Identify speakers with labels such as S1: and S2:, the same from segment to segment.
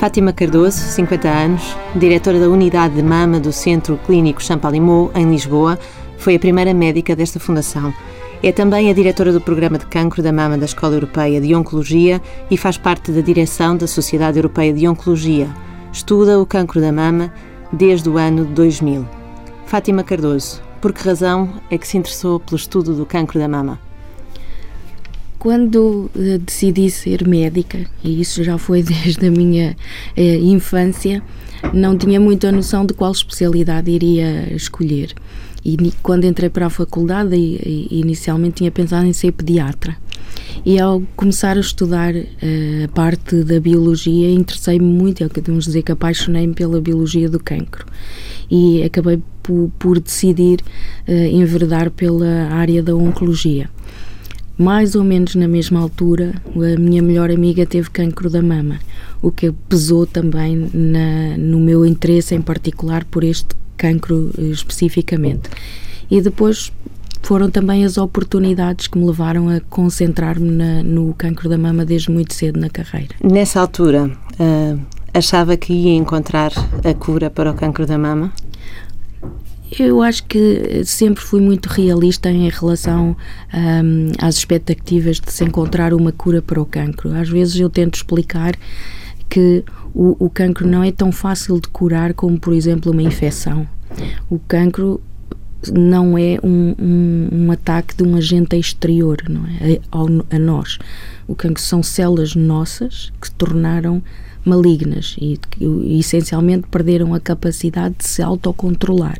S1: Fátima Cardoso, 50 anos, diretora da unidade de mama do Centro Clínico Champalimau, em Lisboa, foi a primeira médica desta fundação. É também a diretora do Programa de Cancro da Mama da Escola Europeia de Oncologia e faz parte da direção da Sociedade Europeia de Oncologia. Estuda o cancro da mama desde o ano 2000. Fátima Cardoso, por que razão é que se interessou pelo estudo do cancro da mama?
S2: Quando uh, decidi ser médica, e isso já foi desde a minha uh, infância, não tinha muita noção de qual especialidade iria escolher. E quando entrei para a faculdade, e, e, inicialmente tinha pensado em ser pediatra. E ao começar a estudar uh, a parte da biologia, interessei-me muito, é o que devemos dizer que apaixonei-me pela biologia do cancro. E acabei por, por decidir uh, enverdar pela área da oncologia mais ou menos na mesma altura, a minha melhor amiga teve cancro da mama, o que pesou também na, no meu interesse em particular por este cancro eh, especificamente. E depois foram também as oportunidades que me levaram a concentrar-me no cancro da mama desde muito cedo na carreira.
S1: Nessa altura, uh, achava que ia encontrar a cura para o cancro da mama?
S2: Eu acho que sempre fui muito realista em relação um, às expectativas de se encontrar uma cura para o cancro. Às vezes eu tento explicar que o, o cancro não é tão fácil de curar como, por exemplo, uma infecção. O cancro não é um, um, um, ataque de um agente exterior não é? a, a, nós. O cancro são células nossas que se tornaram malignas e que essencialmente perderam a capacidade de se autocontrolar.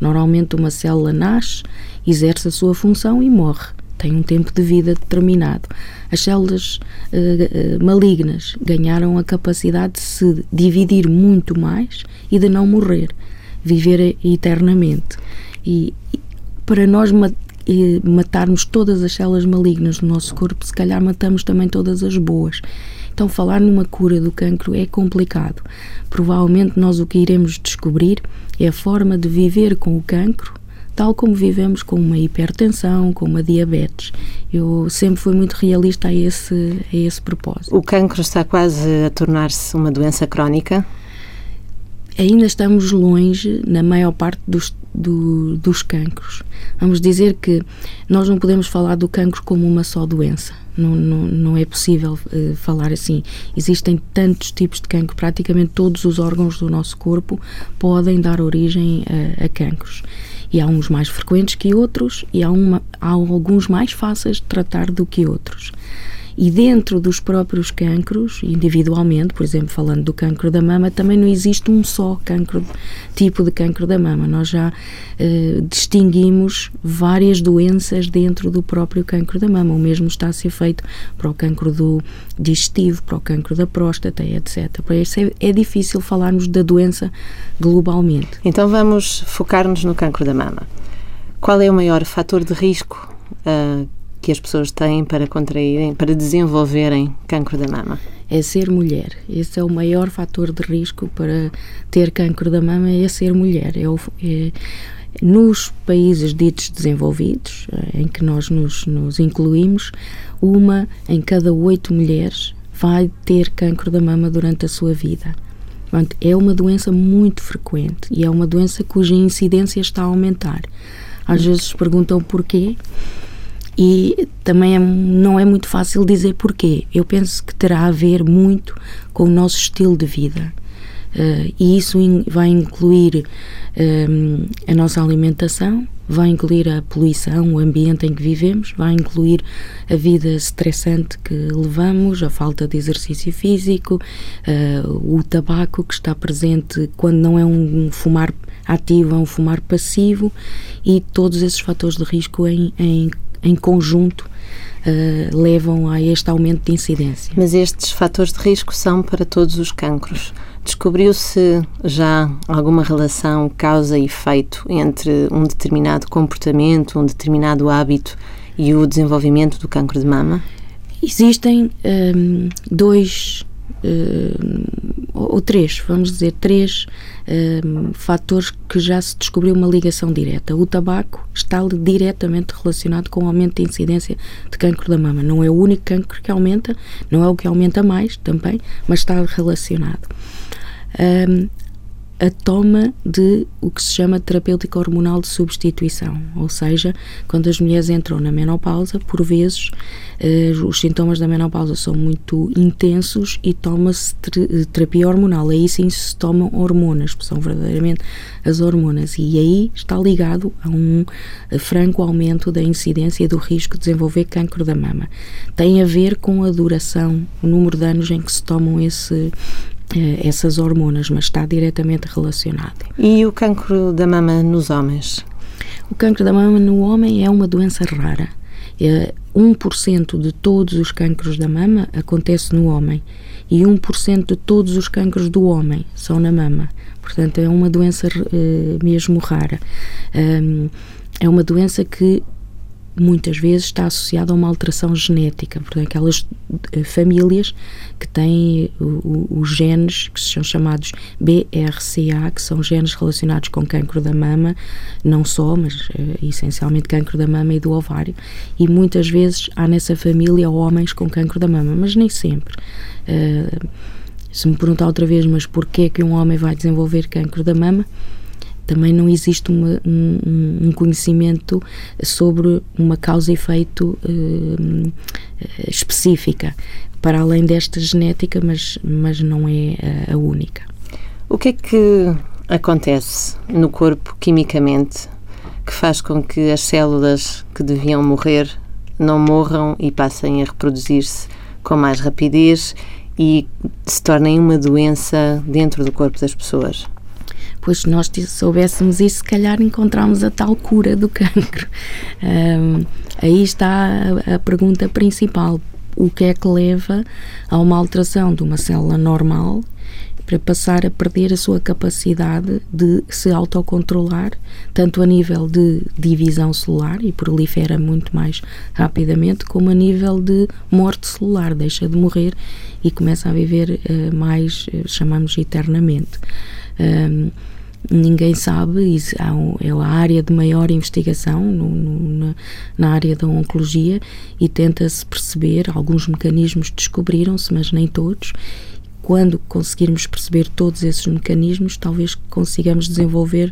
S2: Normalmente, uma célula nasce, exerce a sua função e morre. Tem um tempo de vida determinado. As células uh, uh, malignas ganharam a capacidade de se dividir muito mais e de não morrer, viver eternamente. E para nós matarmos todas as células malignas do nosso corpo, se calhar matamos também todas as boas. Então, falar numa cura do cancro é complicado. Provavelmente, nós o que iremos descobrir é a forma de viver com o cancro, tal como vivemos com uma hipertensão, com uma diabetes. Eu sempre fui muito realista a esse, a esse propósito.
S1: O cancro está quase a tornar-se uma doença crónica?
S2: Ainda estamos longe na maior parte dos, do, dos cancros. Vamos dizer que nós não podemos falar do cancro como uma só doença não, não, não é possível uh, falar assim. Existem tantos tipos de cancro, praticamente todos os órgãos do nosso corpo podem dar origem a, a cancros. E há uns mais frequentes que outros, e há, uma, há alguns mais fáceis de tratar do que outros. E dentro dos próprios cancros, individualmente, por exemplo, falando do cancro da mama, também não existe um só cancro, tipo de cancro da mama. Nós já eh, distinguimos várias doenças dentro do próprio cancro da mama. O mesmo está a ser feito para o cancro do digestivo, para o cancro da próstata, etc. Para isso é, é difícil falarmos da doença globalmente.
S1: Então vamos focar-nos no cancro da mama. Qual é o maior fator de risco uh, que as pessoas têm para contraírem, para desenvolverem cancro da mama?
S2: É ser mulher. Esse é o maior fator de risco para ter cancro da mama, é ser mulher. É, o, é nos países ditos desenvolvidos, eh, em que nós nos, nos incluímos, uma em cada oito mulheres vai ter cancro da mama durante a sua vida. Portanto, é uma doença muito frequente e é uma doença cuja incidência está a aumentar. Às vezes perguntam porquê e também é, não é muito fácil dizer porquê. Eu penso que terá a ver muito com o nosso estilo de vida. Uh, e isso in, vai incluir um, a nossa alimentação, vai incluir a poluição, o ambiente em que vivemos, vai incluir a vida estressante que levamos, a falta de exercício físico, uh, o tabaco que está presente quando não é um fumar ativo, é um fumar passivo e todos esses fatores de risco em, em em conjunto uh, levam a este aumento de incidência.
S1: Mas estes fatores de risco são para todos os cancros. Descobriu-se já alguma relação causa e efeito entre um determinado comportamento, um determinado hábito e o desenvolvimento do cancro de mama?
S2: Existem um, dois uh, ou, três, vamos dizer, três um, fatores que já se descobriu uma ligação direta. O tabaco está diretamente relacionado com o aumento de incidência de cancro da mama. Não é o único cancro que aumenta, não é o que aumenta mais também, mas está relacionado. Um, a toma de o que se chama terapêutica hormonal de substituição, ou seja, quando as mulheres entram na menopausa, por vezes eh, os sintomas da menopausa são muito intensos e toma-se terapia hormonal. Aí sim se tomam hormonas, são verdadeiramente as hormonas, e aí está ligado a um franco aumento da incidência e do risco de desenvolver cancro da mama. Tem a ver com a duração, o número de anos em que se tomam esse eh, essas hormonas, mas está diretamente relacionado.
S1: E o cancro da mama nos homens?
S2: O cancro da mama no homem é uma doença rara. É 1% de todos os cancros da mama acontece no homem e 1% de todos os cancros do homem são na mama. Portanto, é uma doença uh, mesmo rara. É uma doença que muitas vezes está associado a uma alteração genética, portanto, aquelas uh, famílias que têm os genes que são chamados BRCA, que são genes relacionados com cancro da mama, não só, mas uh, essencialmente cancro da mama e do ovário, e muitas vezes há nessa família homens com cancro da mama, mas nem sempre. Uh, se me perguntar outra vez, mas porquê que um homem vai desenvolver cancro da mama? Também não existe uma, um, um, conhecimento sobre uma causa e efeito uh, específica, para além desta genética, mas, mas não é a, a única.
S1: O que é que acontece no corpo quimicamente que faz com que as células que deviam morrer não morram e passem a reproduzir-se com mais rapidez e se tornem uma doença dentro do corpo das pessoas?
S2: Pois se nós soubéssemos isso, se calhar encontramos a tal cura do cancro. Um, aí está a, a pergunta principal. O que é que leva a uma alteração de uma célula normal para passar a perder a sua capacidade de se autocontrolar, tanto a nível de divisão celular e prolifera muito mais rapidamente, como a nível de morte celular, deixa de morrer e começa a viver uh, mais, uh, chamamos eternamente. Um, ninguém sabe, é a área de maior investigação no, no, na, na, área da oncologia e tenta-se perceber, alguns mecanismos descobriram-se, mas nem todos. Quando conseguirmos perceber todos esses mecanismos, talvez consigamos desenvolver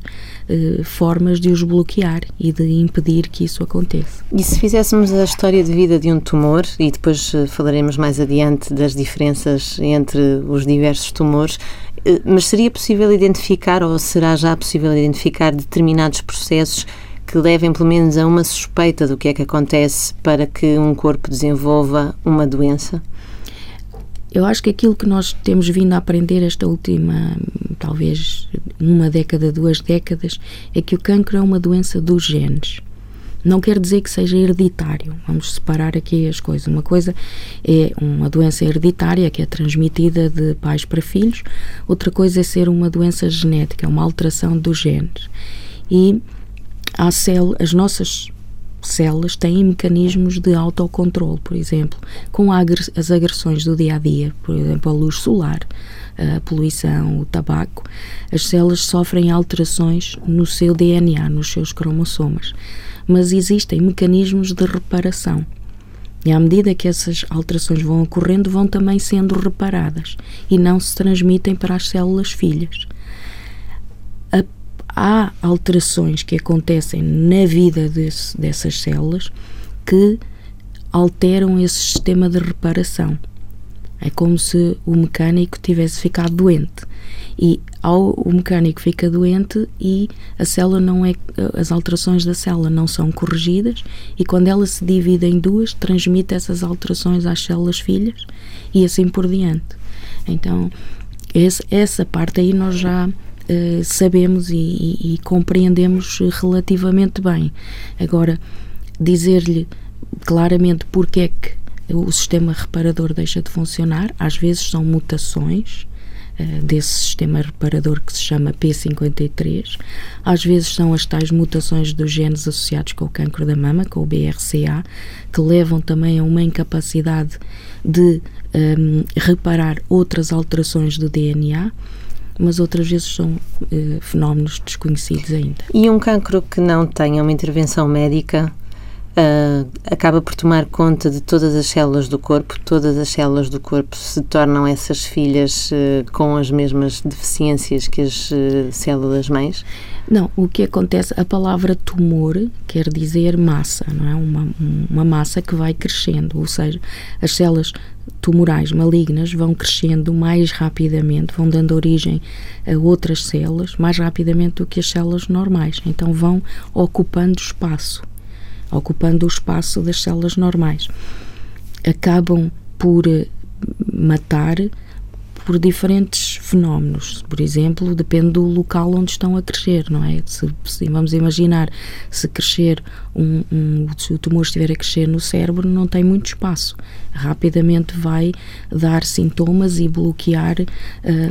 S2: eh, formas de os bloquear e de impedir que isso aconteça.
S1: E se fizéssemos a história de vida de um tumor, e depois eh, falaremos mais adiante das diferenças entre os diversos tumores, mas seria possível identificar, ou será já possível identificar, determinados processos que levem pelo menos a uma suspeita do que é que acontece para que um corpo desenvolva uma doença?
S2: Eu acho que aquilo que nós temos vindo a aprender esta última, talvez uma década, duas décadas, é que o cancro é uma doença dos genes. Não quer dizer que seja hereditário. Vamos separar aqui as coisas. Uma coisa é uma doença hereditária que é transmitida de pais para filhos, outra coisa é ser uma doença genética, uma alteração dos genes. E há cel as nossas células têm mecanismos de autocontrole, por exemplo, com as agressões do dia a dia, por exemplo, a luz solar, a poluição, o tabaco, as células sofrem alterações no seu DNA, nos seus cromossomas mas existem mecanismos de reparação. E à medida que essas alterações vão ocorrendo, vão também sendo reparadas e não se transmitem para as células filhas. Há alterações que acontecem na vida desse, dessas células que alteram esse sistema de reparação. É como se o mecânico tivesse ficado doente e ao o mecânico fica doente e a célula não é as alterações da célula não são corrigidas e quando ela se divide em duas transmite essas alterações às células filhas e assim por diante então esse, essa parte aí nós já uh, sabemos e, e, e compreendemos relativamente bem agora dizer-lhe claramente porque é que o sistema reparador deixa de funcionar às vezes são mutações uh, desse sistema reparador que se chama P53. Às vezes são as tais mutações dos genes associados com o cancro da mama, com o BRCA, que levam também a uma incapacidade de um, reparar outras alterações do DNA mas outras vezes são uh, fenómenos desconhecidos ainda.
S1: E um cancro que não tenha uma intervenção médica uh, acaba por tomar conta de todas as células do corpo, todas as células do corpo se tornam essas filhas uh, com as mesmas deficiências que as células mães?
S2: Não, o que acontece, a palavra tumor quer dizer massa, não é? Uma, uma massa que vai crescendo, ou seja, as células tumorais malignas vão crescendo mais rapidamente, vão dando origem a outras células mais rapidamente do que as células normais. Então vão ocupando espaço, ocupando o espaço das células normais. Acabam por matar por diferentes fenómenos. Por exemplo, depende do local onde estão a crescer, não é? Se, se vamos imaginar, se crescer um, um, se o tumor estiver a crescer no cérebro, não tem muito espaço. Rapidamente vai dar sintomas e bloquear uh,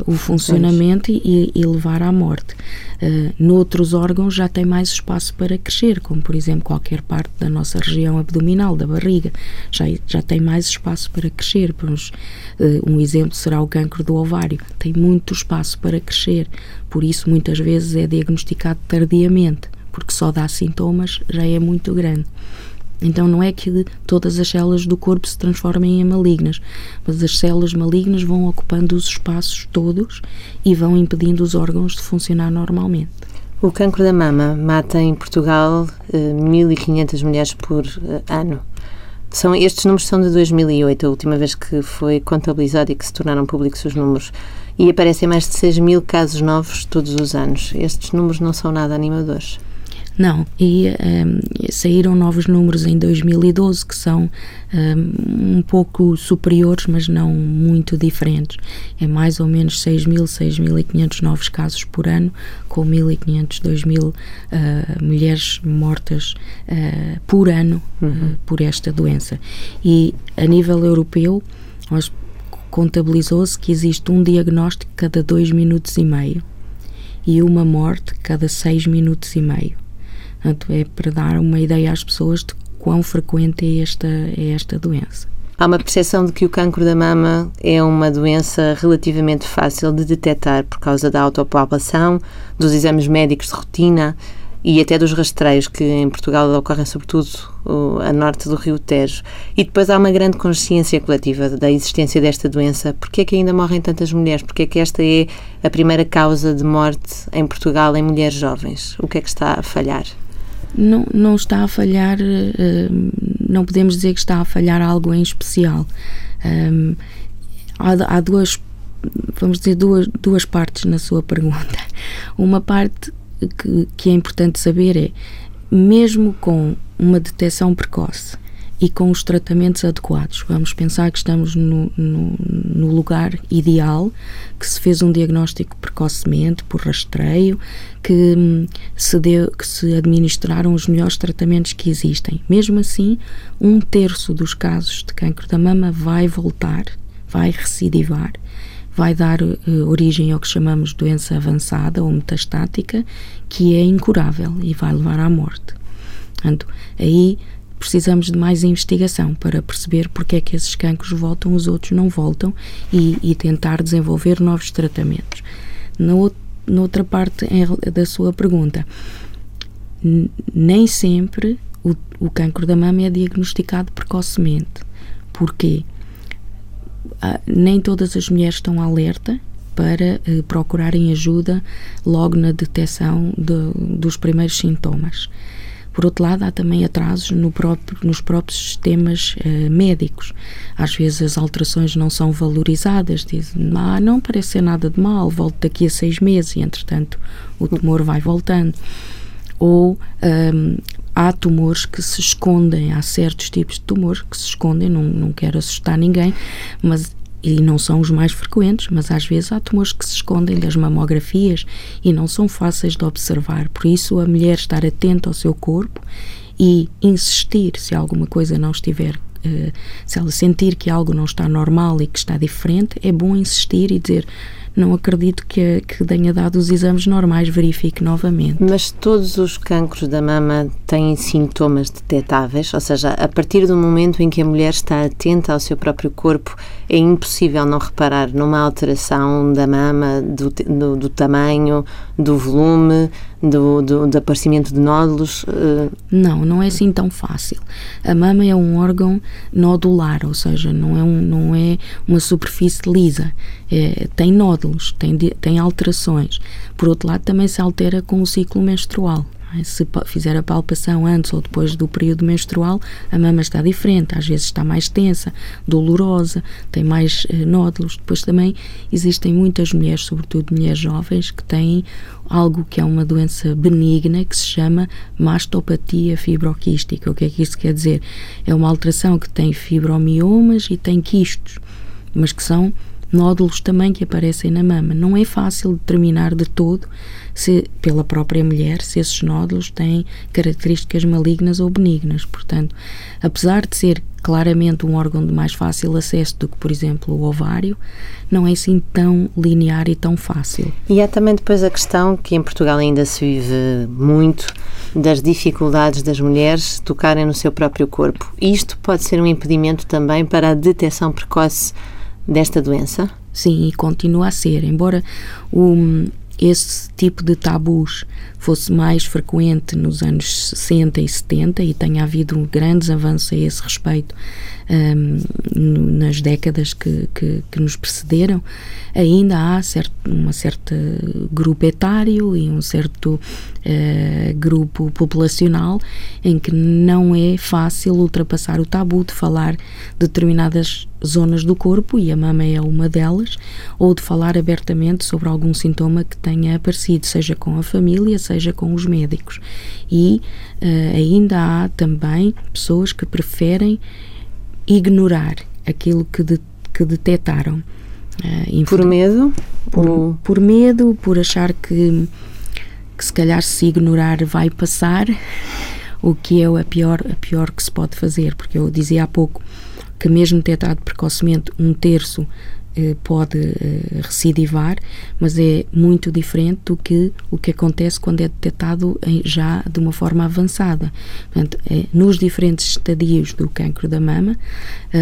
S2: o funcionamento e, e, levar à morte. Uh, noutros órgãos já tem mais espaço para crescer, como por exemplo qualquer parte da nossa região abdominal, da barriga, já, já tem mais espaço para crescer. Uh, um exemplo será o cancro do ovário, tem muito espaço para crescer, por isso muitas vezes é diagnosticado tardiamente, porque só dá sintomas já é muito grande. Então não é que todas as células do corpo se transformem em malignas, mas as células malignas vão ocupando os espaços todos e vão impedindo os órgãos de funcionar normalmente.
S1: O cancro da mama mata em Portugal 1.500 eh, mulheres por eh, ano. São, estes números são de 2008, a última vez que foi contabilizado e que se tornaram públicos os números. E aparecem mais de 6 mil casos novos todos os anos. Estes números não são nada animadores.
S2: Não, e um, saíram novos números em 2012 que são um, um, pouco superiores, mas não muito diferentes. É mais ou menos 6.000, 6.500 novos casos por ano, com 1.500, 2.000 uh, mulheres mortas uh, por ano uhum. uh, por esta doença. E a nível europeu, nós contabilizou-se que existe um diagnóstico cada 2 minutos e meio e uma morte cada 6 minutos e meio. Portanto, é para dar uma ideia às pessoas de quão frequente é esta, é esta doença.
S1: Há uma percepção de que o cancro da mama é uma doença relativamente fácil de detectar por causa da autopalpação, dos exames médicos de rotina e até dos rastreios que em Portugal ocorrem sobretudo a norte do Rio Tejo. E depois há uma grande consciência coletiva da existência desta doença. Porquê é que ainda morrem tantas mulheres? Porquê é que esta é a primeira causa de morte em Portugal em mulheres jovens? O que é que está a falhar?
S2: Não, não está a falhar, eh, não podemos dizer que está a falhar algo em especial. Um, há, há, duas, vamos dizer, duas, duas partes na sua pergunta. Uma parte que, que é importante saber é, mesmo com uma detecção precoce, e com os tratamentos adequados. Vamos pensar que estamos no, no, no, lugar ideal, que se fez um diagnóstico precocemente, por rastreio, que hum, se, deu, que se administraram os melhores tratamentos que existem. Mesmo assim, um terço dos casos de cancro da mama vai voltar, vai recidivar, vai dar uh, origem ao que chamamos doença avançada ou metastática, que é incurável e vai levar à morte. Portanto, aí precisamos de mais investigação para perceber porque é que esses cancros voltam, os outros não voltam e, e tentar desenvolver novos tratamentos. Na, na outra parte da sua pergunta, nem sempre o, o cancro da mama é diagnosticado precocemente. Porquê? Ah, nem todas as mulheres estão alerta para eh, procurarem ajuda logo na detecção de, dos primeiros sintomas. Por outro lado, há também atrasos no próprio, nos próprios sistemas uh, médicos. Às vezes as alterações não são valorizadas, dizem, ah, não parece ser nada de mal, volto daqui a seis meses e, entretanto, o tumor vai voltando. Ou um, há tumores que se escondem, há certos tipos de tumores que se escondem, não, não quero assustar ninguém, mas e não são os mais frequentes, mas às vezes há tumores que se escondem das mamografias e não são fáceis de observar. Por isso, a mulher estar atenta ao seu corpo e insistir se alguma coisa não estiver, uh, se ela sentir que algo não está normal e que está diferente, é bom insistir e dizer não acredito que, que tenha dado os exames normais, verifique novamente.
S1: Mas todos os cancros da mama têm sintomas detectáveis? Ou seja, a partir do momento em que a mulher está atenta ao seu próprio corpo, é impossível não reparar numa alteração da mama, do, do, do tamanho, do volume, do, do, do, aparecimento de nódulos?
S2: Uh... Não, não é assim tão fácil. A mama é um órgão nodular, ou seja, não é, um, não é uma superfície lisa. É, tem nódulos, tem, tem alterações. Por outro lado, também se altera com o ciclo menstrual. Se fizer a palpação antes ou depois do período menstrual, a mama está diferente, às vezes está mais tensa, dolorosa, tem mais eh, nódulos. Depois também existem muitas mulheres, sobretudo mulheres jovens, que têm algo que é uma doença benigna que se chama mastopatia fibroquística. O que é que isso quer dizer? É uma alteração que tem fibromiomas e tem quistos, mas que são nódulos também que aparecem na mama. Não é fácil determinar de todo se pela própria mulher se esses nódulos têm características malignas ou benignas. Portanto, apesar de ser claramente um órgão de mais fácil acesso do que, por exemplo, o ovário, não é assim tão linear e tão fácil.
S1: E há também depois a questão que em Portugal ainda se vive muito das dificuldades das mulheres tocarem no seu próprio corpo. Isto pode ser um impedimento também para a detecção precoce desta doença?
S2: Sim, e continua a ser. Embora o, esse tipo de tabus fosse mais frequente nos anos 60 e 70 e tenha havido grandes avanços a esse respeito um, nas décadas que, que, que, nos precederam, ainda há certo, uma certa grupo etário e um certo uh, grupo populacional em que não é fácil ultrapassar o tabu de falar determinadas zonas do corpo, e a mama é uma delas, ou de falar abertamente sobre algum sintoma que tenha aparecido, seja com a família, seja com os médicos. E uh, ainda há também pessoas que preferem ignorar aquilo que, de, que detectaram.
S1: Uh, por medo?
S2: Por, por, medo, por achar que, que se calhar se ignorar vai passar, o que é a pior, a pior que se pode fazer, porque eu dizia há pouco que mesmo detectado precocemente um terço pode eh, recidivar, mas é muito diferente do que o que acontece quando é detectado já de uma forma avançada. Portanto, é, nos diferentes estadios do cancro da mama,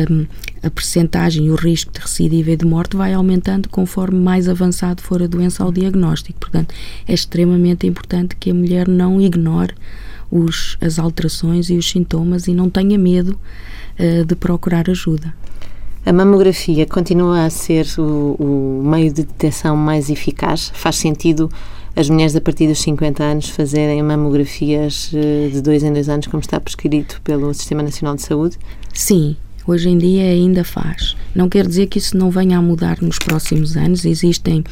S2: um, a percentagem e o risco de recidiva e de morte vai aumentando conforme mais avançado for a doença ao diagnóstico. Portanto, é extremamente importante que a mulher não ignore os, as alterações e os sintomas e não tenha medo de procurar ajuda.
S1: A mamografia continua a ser o, o, meio de detecção mais eficaz? Faz sentido as mulheres a partir dos 50 anos fazerem mamografias eh, de dois em dois anos, como está prescrito pelo Sistema Nacional de Saúde?
S2: Sim, hoje em dia ainda faz. Não quer dizer que isso não venha a mudar nos próximos anos. Existem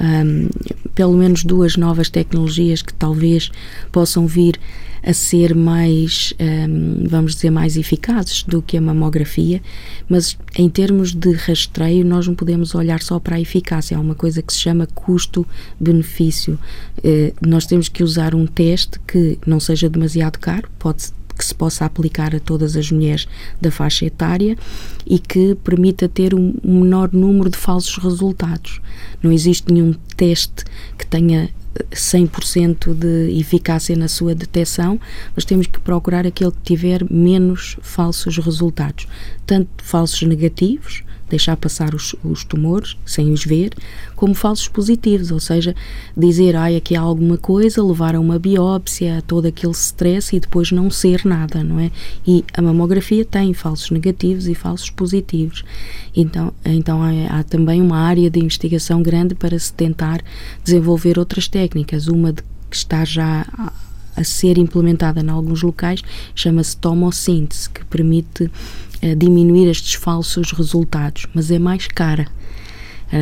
S2: um, pelo menos duas novas tecnologias que talvez possam vir a ser mais, um, vamos dizer, mais eficazes do que a mamografia, mas em termos de rastreio nós não podemos olhar só para a eficácia, há uma coisa que se chama custo-benefício. Uh, nós temos que usar um teste que não seja demasiado caro, pode que se possa aplicar a todas as mulheres da faixa etária e que permita ter um, menor número de falsos resultados. Não existe nenhum teste que tenha 100% de eficácia na sua detecção, mas temos que procurar aquele que tiver menos falsos resultados, tanto falsos negativos, deixar passar os, os, tumores sem os ver, como falsos positivos, ou seja, dizer, ai, aqui há alguma coisa, levar a uma biópsia, a todo aquele stress e depois não ser nada, não é? E a mamografia tem falsos negativos e falsos positivos. Então, então há, há também uma área de investigação grande para se tentar desenvolver outras técnicas, uma de, que está já a ser implementada em alguns locais, chama-se tomossíntese, que permite diminuir estes falsos resultados, mas é mais cara.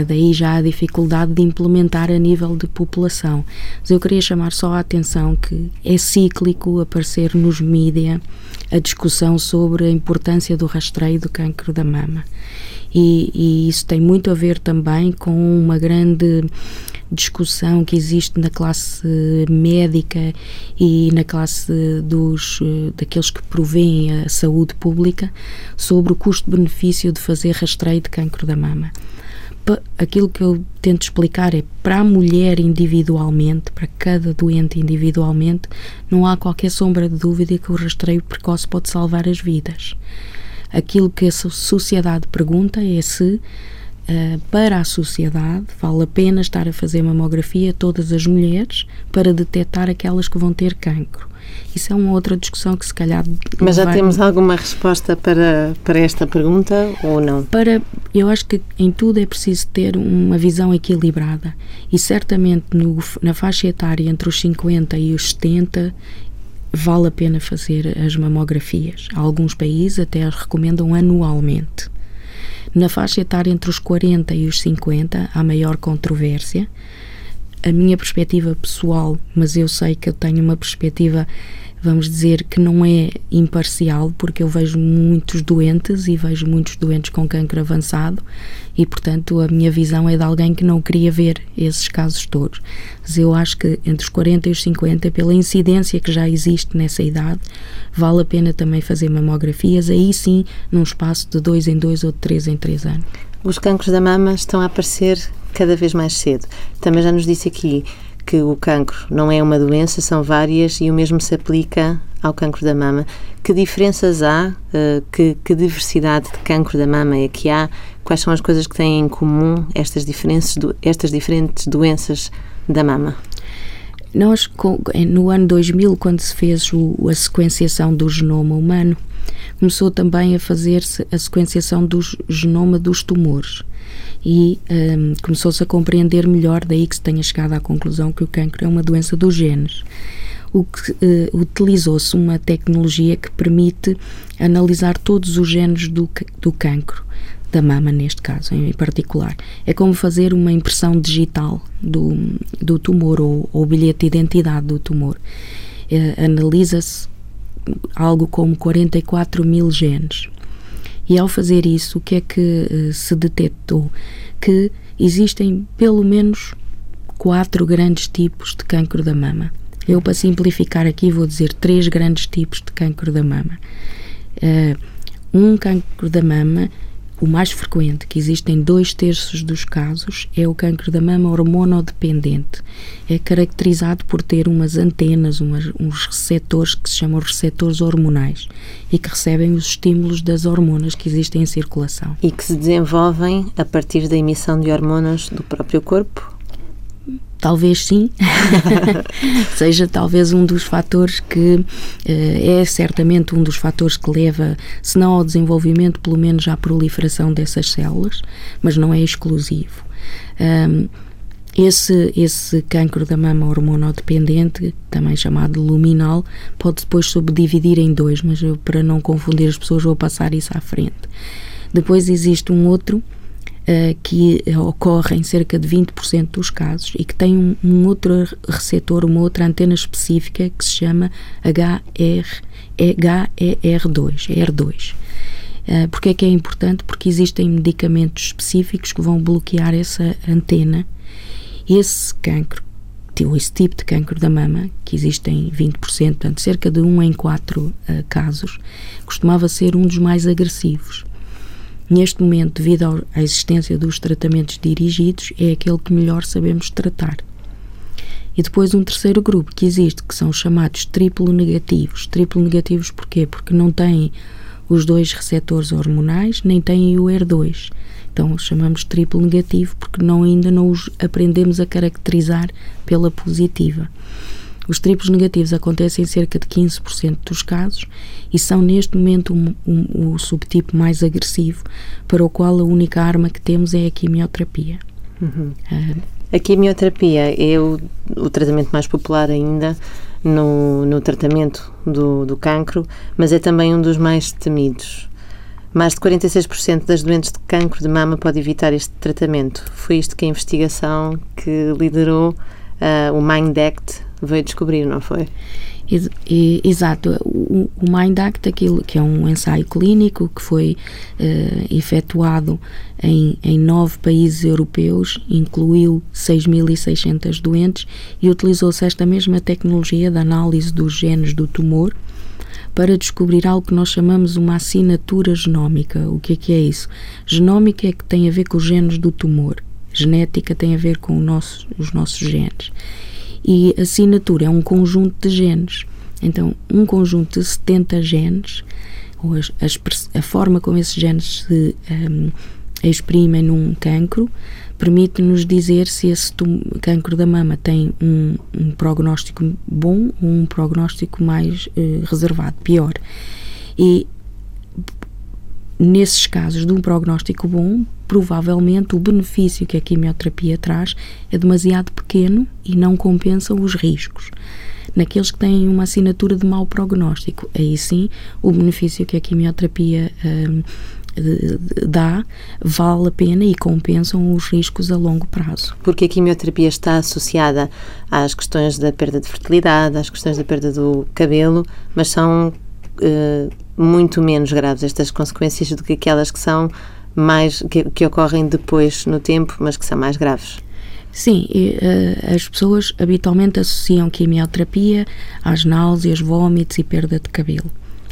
S2: Daí já a dificuldade de implementar a nível de população. Mas eu queria chamar só a atenção que é cíclico aparecer nos mídia a discussão sobre a importância do rastreio do cancro da mama. E, e, isso tem muito a ver também com uma grande discussão que existe na classe médica e na classe dos daqueles que provêm a saúde pública sobre o custo-benefício de fazer rastreio de cancro da mama. aquilo que eu tento explicar é para a mulher individualmente, para cada doente individualmente, não há qualquer sombra de dúvida que o rastreio precoce pode salvar as vidas. Aquilo que a sociedade pergunta é se Uh, para a sociedade, vale a pena estar a fazer mamografia a todas as mulheres para detectar aquelas que vão ter cancro. Isso é uma outra discussão que se calhar.
S1: Mas já vai... temos alguma resposta para, para esta pergunta ou não?
S2: Para, eu acho que em tudo é preciso ter uma visão equilibrada e certamente no, na faixa etária entre os 50 e os 70 vale a pena fazer as mamografias. Alguns países até as recomendam anualmente. Na faixa etária entre os 40 e os 50 há maior controvérsia. A minha perspectiva pessoal, mas eu sei que eu tenho uma perspectiva, vamos dizer, que não é imparcial, porque eu vejo muitos doentes e vejo muitos doentes com cancro avançado e, portanto, a minha visão é de alguém que não queria ver esses casos todos. Mas eu acho que entre os 40 e os 50, pela incidência que já existe nessa idade, vale a pena também fazer mamografias, aí sim, num espaço de dois em dois ou de três em três anos.
S1: Os cancros da mama estão a aparecer cada vez mais cedo. Também já nos disse aqui que o cancro não é uma doença, são várias e o mesmo se aplica ao cancro da mama. Que diferenças há? Eh, que, que, diversidade de cancro da mama é que há? Quais são as coisas que têm em comum estas, diferenças, estas diferentes doenças da mama?
S2: Nós, no ano 2000, quando se fez a sequenciação do genoma humano, começou também a fazer-se a sequenciação do genoma dos tumores e um, começou-se a compreender melhor, daí que se tenha chegado à conclusão que o cancro é uma doença dos genes. O uh, utilizou-se uma tecnologia que permite analisar todos os genes do, do cancro, da mama neste caso em particular. É como fazer uma impressão digital do, do tumor ou, ou bilhete de identidade do tumor. Uh, Analisa-se algo como 44 mil genes. E ao fazer isso, o que é que uh, se detectou? Que existem pelo menos quatro grandes tipos de cancro da mama. Eu, para simplificar aqui, vou dizer três grandes tipos de cancro da mama. Uh, um cancro da mama o mais frequente, que existe em dois terços dos casos, é o cancro da mama hormonodependente. É caracterizado por ter umas antenas, umas, uns receptores que se chamam receptores hormonais e que recebem os estímulos das hormonas que existem em circulação.
S1: E que se desenvolvem a partir da emissão de hormonas do próprio corpo?
S2: Talvez sim, seja talvez um dos fatores que eh, é certamente um dos fatores que leva, se não ao desenvolvimento, pelo menos à proliferação dessas células, mas não é exclusivo. Um, esse, esse cancro da mama hormonodependente, também chamado luminal, pode depois subdividir em dois, mas eu, para não confundir as pessoas, vou passar isso à frente. Depois existe um outro uh, que ocorre em cerca de 20% dos casos e que tem um, um, outro receptor, uma outra antena específica que se chama HR, HER2, ER2. Uh, porque é que é importante? Porque existem medicamentos específicos que vão bloquear essa antena. Esse cancro, esse tipo de cancro da mama, que existem 20%, portanto, cerca de 1 em 4 uh, casos, costumava ser um dos mais agressivos. Neste momento, devido à existência dos tratamentos dirigidos, é aquele que melhor sabemos tratar. E depois um terceiro grupo que existe, que são os chamados triplo negativos. Triplo negativos porquê? Porque não têm os dois receptores hormonais, nem têm o ER2. Então chamamos triplo negativo porque não, ainda não os aprendemos a caracterizar pela positiva. Os triplos negativos acontecem em cerca de 15% dos casos e são neste momento um, um, o subtipo mais agressivo, para o qual a única arma que temos é a quimioterapia.
S1: Uhum. Uh, a quimioterapia é o, o, tratamento mais popular ainda no, no tratamento do, do cancro, mas é também um dos mais temidos. Mais de 46% das doentes de cancro de mama pode evitar este tratamento. Foi isto que a investigação que liderou uh, o Mind Act veio descobrir, não foi?
S2: Exato. O, o Mind Act, aquilo que é um ensaio clínico que foi uh, efetuado em, em nove países europeus, incluiu 6.600 doentes e utilizou-se esta mesma tecnologia de análise dos genes do tumor para descobrir algo que nós chamamos uma assinatura genómica. O que é que é isso? Genómica é que tem a ver com os genes do tumor. Genética tem a ver com nosso, os nossos genes. E assinatura é um conjunto de genes. Então, um conjunto de 70 genes, ou a, a, a forma como esses genes se um, exprimem num cancro, permite-nos dizer se esse cancro da mama tem um, um prognóstico bom ou um prognóstico mais uh, reservado, pior. E nesses casos de um prognóstico bom, provavelmente o benefício que a quimioterapia traz é demasiado pequeno e não compensa os riscos. Naqueles que têm uma assinatura de mau prognóstico, aí sim o benefício que a quimioterapia hum, dá vale a pena e compensam os riscos a longo prazo.
S1: Porque a quimioterapia está associada às questões da perda de fertilidade, às questões da perda do cabelo, mas são uh, muito menos graves estas consequências do que aquelas que são mais que, que ocorrem depois no tempo, mas que são mais graves.
S2: Sim, e, uh, as pessoas habitualmente associam quimioterapia às náuseas, vômitos e perda de cabelo.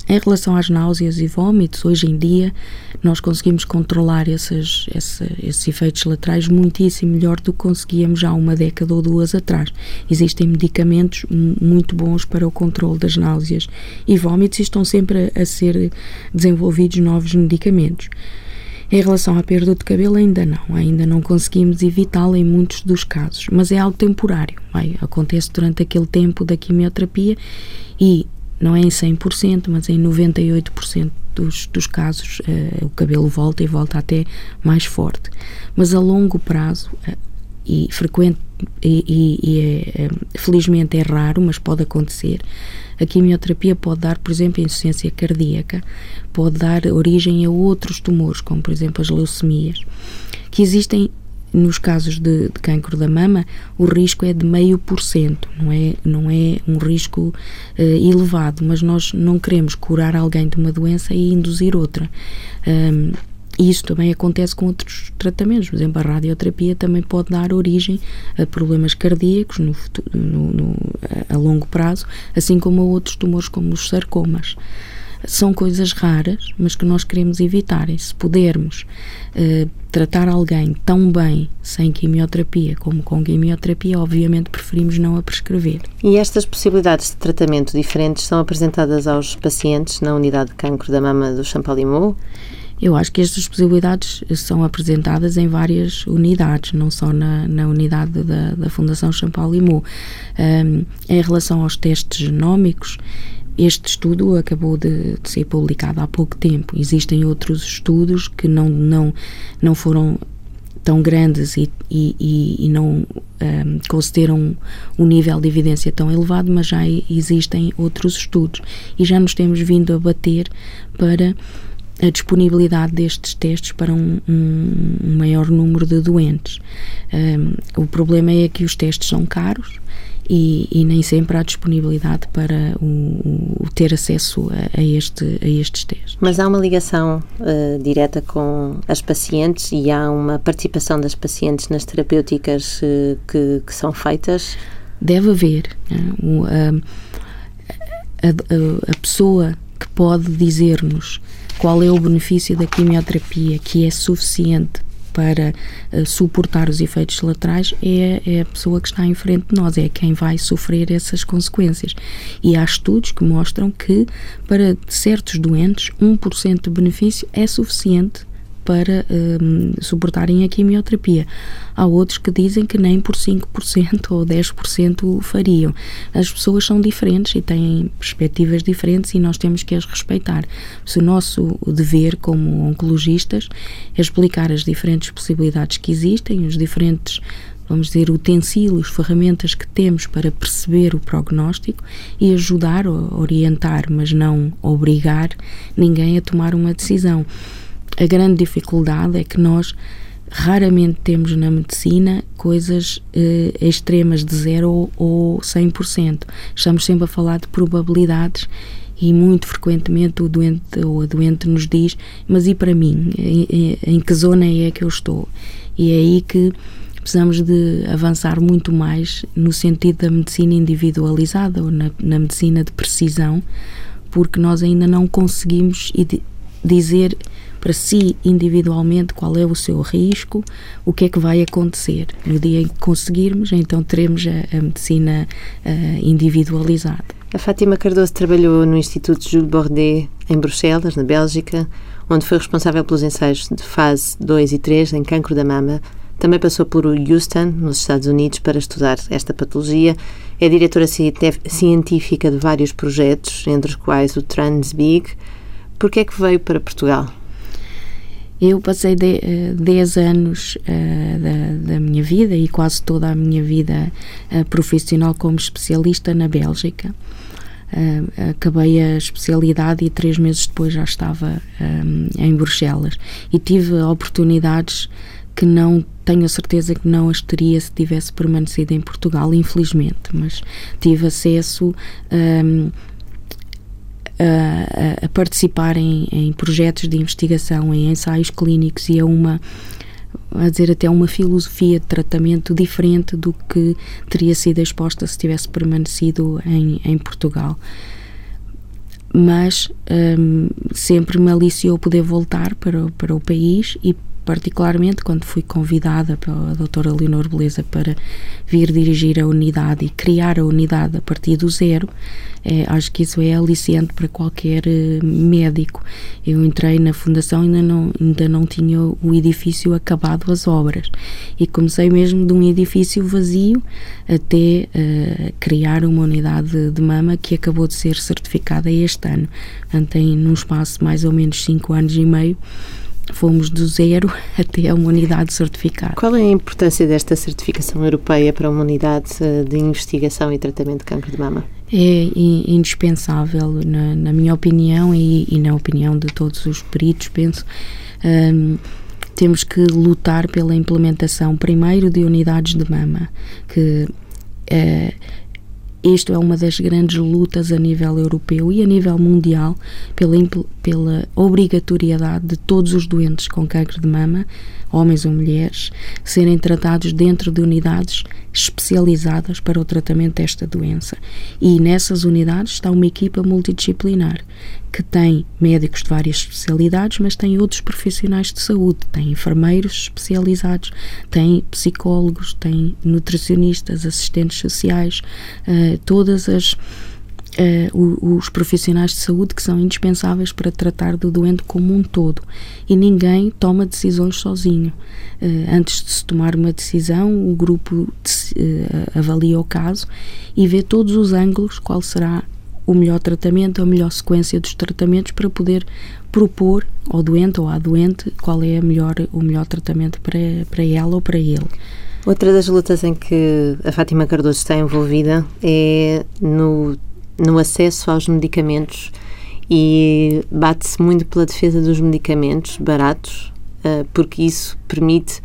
S2: Em relação às náuseas e vômitos, hoje em dia nós conseguimos controlar esses, esse, esses efeitos laterais muitíssimo melhor do que conseguíamos já uma década ou duas atrás. Existem medicamentos muito bons para o controle das náuseas e vômitos e estão sempre a, a ser desenvolvidos novos medicamentos. Em relação à perda de cabelo, ainda não. Ainda não conseguimos evitá-la em muitos dos casos, mas é algo temporário. Vai, acontece durante aquele tempo da quimioterapia e não é em 100%, mas em 98% dos, dos casos uh, o cabelo volta e volta até mais forte. Mas a longo prazo, uh, e frequente, e, e, é, é, felizmente é raro, mas pode acontecer, a quimioterapia pode dar, por exemplo, insuficiência cardíaca, pode dar origem a outros tumores, como por exemplo as leucemias, que existem nos casos de, de cancro da mama, o risco é de meio por cento, não é, não é um risco uh, elevado, mas nós não queremos curar alguém de uma doença e induzir outra. Um, e isso também acontece com outros tratamentos. Por exemplo, a radioterapia também pode dar origem a problemas cardíacos no, no, no, a longo prazo, assim como a outros tumores como os sarcomas são coisas raras, mas que nós queremos evitar. E se pudermos uh, tratar alguém tão bem sem quimioterapia como com quimioterapia, obviamente preferimos não a prescrever.
S1: E estas possibilidades de tratamento diferentes são apresentadas aos pacientes na unidade de cancro da mama do Champalimau?
S2: Eu acho que estas possibilidades são apresentadas em várias unidades, não só na, na unidade da, da Fundação Champalimau. Um, em relação aos testes genómicos, este estudo acabou de, de, ser publicado há pouco tempo. Existem outros estudos que não, não, não foram tão grandes e, e, e não um, concederam um nível de evidência tão elevado, mas já existem outros estudos e já nos temos vindo a bater para a disponibilidade destes testes para um, um maior número de doentes. Um, o problema é que os testes são caros e, e, nem sempre há disponibilidade para o, o ter acesso a, a, este, a estes testes.
S1: Mas há uma ligação uh, direta com as pacientes e há uma participação das pacientes nas terapêuticas uh, que, que, são feitas?
S2: Deve haver. Uh, a, a, a pessoa que pode dizer-nos qual é o benefício da quimioterapia que é suficiente para uh, suportar os efeitos laterais é, é, a pessoa que está em frente de nós, é quem vai sofrer essas consequências. E há estudos que mostram que para certos doentes 1% de benefício é suficiente para um, suportarem a quimioterapia. Há outros que dizem que nem por 5% ou 10% o fariam. As pessoas são diferentes e têm perspectivas diferentes e nós temos que as respeitar. Se o nosso dever como oncologistas é explicar as diferentes possibilidades que existem, os diferentes vamos dizer, utensílios, ferramentas que temos para perceber o prognóstico e ajudar, orientar, mas não obrigar ninguém a tomar uma decisão. A grande dificuldade é que nós raramente temos na medicina coisas eh, extremas de zero ou, ou 100%. Estamos sempre a falar de probabilidades e muito frequentemente o doente ou a doente nos diz: Mas e para mim? Em, em que zona é que eu estou? E é aí que precisamos de avançar muito mais no sentido da medicina individualizada ou na, na medicina de precisão porque nós ainda não conseguimos dizer para si individualmente qual é o seu risco, o que é que vai acontecer. No dia em que conseguirmos, então teremos a, a medicina uh, individualizada.
S1: A Fátima Cardoso trabalhou no Instituto Jules Bordet, em Bruxelas, na Bélgica, onde foi responsável pelos ensaios de fase 2 e 3 em cancro da mama. Também passou por Houston, nos Estados Unidos, para estudar esta patologia. É diretora científica de vários projetos, entre os quais o TransBig. Por que é que veio para Portugal?
S2: Eu passei 10 uh, anos uh, da, da, minha vida e quase toda a minha vida uh, profissional como especialista na Bélgica. acabei a especialidade e três meses depois já estava um, em Bruxelas e tive oportunidades que não tenho a certeza que não as teria se tivesse permanecido em Portugal, infelizmente, mas tive acesso um, a, a participar em, em, projetos de investigação, em ensaios clínicos e a uma a dizer até uma filosofia de tratamento diferente do que teria sido exposta se tivesse permanecido em, em Portugal. Mas um, sempre me aliciou poder voltar para, para o país e particularmente quando fui convidada pela doutora Leonor Beleza para vir dirigir a unidade e criar a unidade a partir do zero, é, acho que isso é aliciante para qualquer eh, médico. Eu entrei na fundação e ainda não, ainda não tinha o edifício acabado as obras e comecei mesmo de um edifício vazio até uh, criar uma unidade de mama que acabou de ser certificada este ano. Portanto, tem num espaço mais ou menos 5 anos e meio fomos do zero até a uma unidade certificada.
S1: Qual é a importância desta certificação europeia para uma unidade eh, de investigação e tratamento de câncer de mama?
S2: É indispensável, na, na minha opinião e, e, na opinião de todos os peritos, penso. Um, temos que lutar pela implementação, primeiro, de unidades de mama, que uh, isto é uma das grandes lutas a nível europeu e a nível mundial pela, pela obrigatoriedade de todos os doentes com câncer de mama, homens ou mulheres, serem tratados dentro de unidades especializadas para o tratamento desta doença. E nessas unidades está uma equipa multidisciplinar que tem médicos de várias especialidades, mas tem outros profissionais de saúde, tem enfermeiros especializados, tem psicólogos, tem nutricionistas, assistentes sociais, uh, todas as Uh, os profissionais de saúde que são indispensáveis para tratar do doente como um todo. E ninguém toma decisões sozinho. Uh, antes de se tomar uma decisão, o grupo de, avalia o caso e vê todos os ângulos, qual será o melhor tratamento, a melhor sequência dos tratamentos para poder propor ao doente ou à doente qual é a melhor, o melhor tratamento para, para ela ou para ele.
S1: Outra das lutas em que a Fátima Cardoso está envolvida é no, no acesso aos medicamentos e bate-se muito pela defesa dos medicamentos baratos, eh, porque isso permite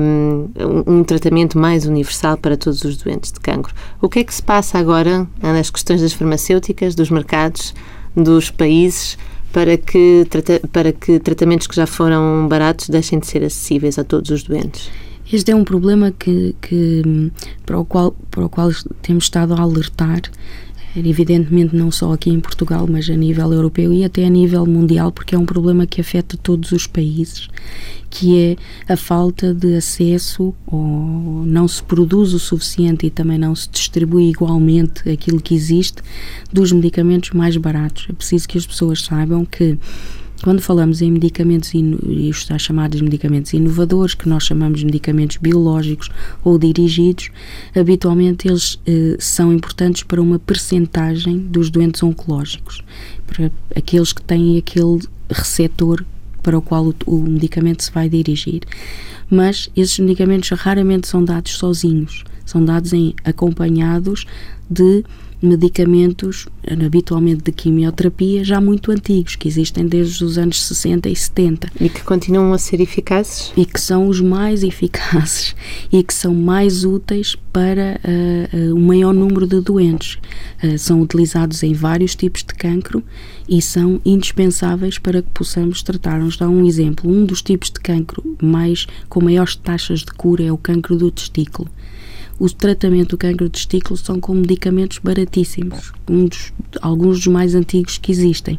S1: um, um tratamento mais universal para todos os doentes de cancro. O que é que se passa agora nas questões das farmacêuticas, dos mercados, dos países, para que, para que tratamentos que já foram baratos deixem de ser acessíveis a todos os doentes?
S2: Este é um problema que, que, para, o qual, para o qual temos estado a alertar evidentemente não só aqui em Portugal, mas a nível europeu e até a nível mundial, porque é um problema que afeta todos os países, que é a falta de acesso ou não se produz o suficiente e também não se distribui igualmente aquilo que existe dos medicamentos mais baratos. É preciso que as pessoas saibam que quando falamos em medicamentos, e está chamados medicamentos inovadores, que nós chamamos de medicamentos biológicos ou dirigidos, habitualmente eles eh, são importantes para uma percentagem dos doentes oncológicos, para aqueles que têm aquele receptor para o qual o, o medicamento se vai dirigir. Mas esses medicamentos raramente são dados sozinhos, são dados em acompanhados de medicamentos, habitualmente de quimioterapia, já muito antigos, que existem desde os anos 60 e 70.
S1: E que continuam a ser eficazes?
S2: E que são os mais eficazes e que são mais úteis para uh, uh, o maior número de doentes. Uh, são utilizados em vários tipos de cancro e são indispensáveis para que possamos tratar. Vamos dar um exemplo. Um dos tipos de cancro mais com maiores taxas de cura é o cancro do testículo o tratamento do cancro de testículo são com medicamentos baratíssimos, um dos, alguns dos mais antigos que existem.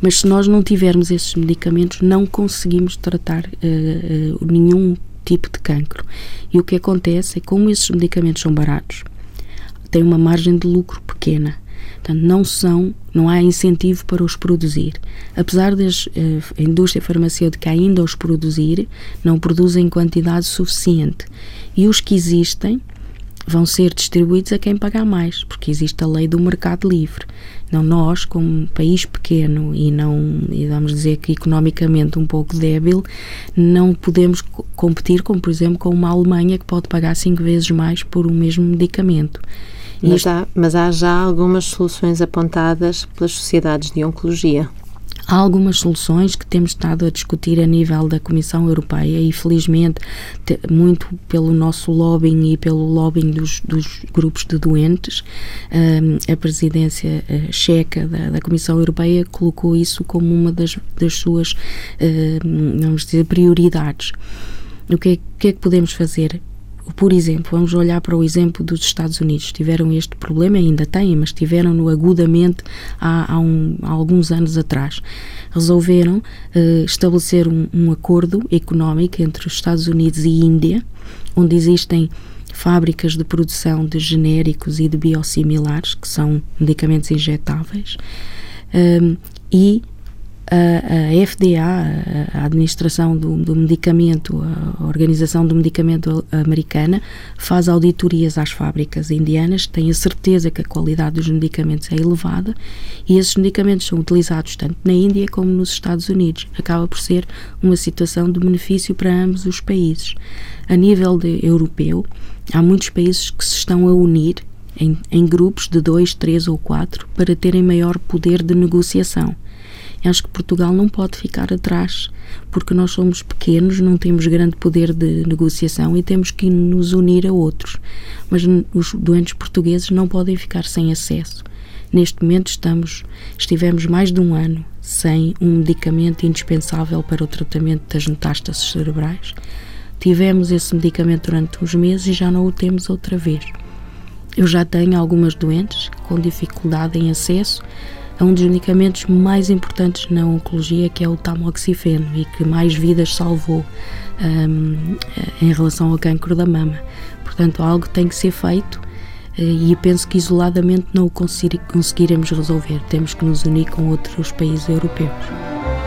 S2: Mas se nós não tivermos esses medicamentos, não conseguimos tratar uh, uh, nenhum tipo de cancro. E o que acontece é como esses medicamentos são baratos, têm uma margem de lucro pequena. Portanto, não são, não há incentivo para os produzir. Apesar da uh, indústria farmacêutica ainda os produzir, não produzem em quantidade suficiente. E os que existem vão ser distribuídos a quem pagar mais, porque existe a lei do mercado livre. Não nós, como país pequeno e não, e vamos dizer que economicamente um pouco débil, não podemos competir, como por exemplo, com uma Alemanha que pode pagar cinco vezes mais por o mesmo medicamento.
S1: Mas, há, mas há já algumas soluções apontadas pelas sociedades de oncologia.
S2: Há algumas soluções que temos estado a discutir a nível da Comissão Europeia e, felizmente, muito pelo nosso lobbying e pelo lobbying dos, dos grupos de doentes, a presidência eh, checa da, da, Comissão Europeia colocou isso como uma das, das suas, vamos dizer, prioridades. O que é, que é que podemos fazer? Por exemplo, vamos olhar para o exemplo dos Estados Unidos. Tiveram este problema, ainda têm, mas tiveram-no agudamente há, há, um, há, alguns anos atrás. Resolveram uh, estabelecer um, um acordo económico entre os Estados Unidos e Índia, onde existem fábricas de produção de genéricos e de biosimilares, que são medicamentos injetáveis, um, e a, a FDA, a Administração do, do, Medicamento, a Organização do Medicamento Americana, faz auditorias às fábricas indianas, tem a certeza que a qualidade dos medicamentos é elevada e esses medicamentos são utilizados tanto na Índia como nos Estados Unidos. Acaba por ser uma situação de benefício para ambos os países. A nível de, europeu, há muitos países que se estão a unir em, em grupos de dois, três ou quatro para terem maior poder de negociação. Acho que Portugal não pode ficar atrás, porque nós somos pequenos, não temos grande poder de negociação e temos que nos unir a outros. Mas os doentes portugueses não podem ficar sem acesso. Neste momento estamos, estivemos mais de um ano sem um medicamento indispensável para o tratamento das metástases cerebrais. Tivemos esse medicamento durante uns meses e já não o temos outra vez. Eu já tenho algumas doentes com dificuldade em acesso a um dos medicamentos mais importantes na oncologia, que é o tamoxifeno, e que mais vidas salvou um, em relação ao cancro da mama. Portanto, algo tem que ser feito eh, e penso que isoladamente não o conseguiremos resolver. Temos que nos unir com outros países europeus.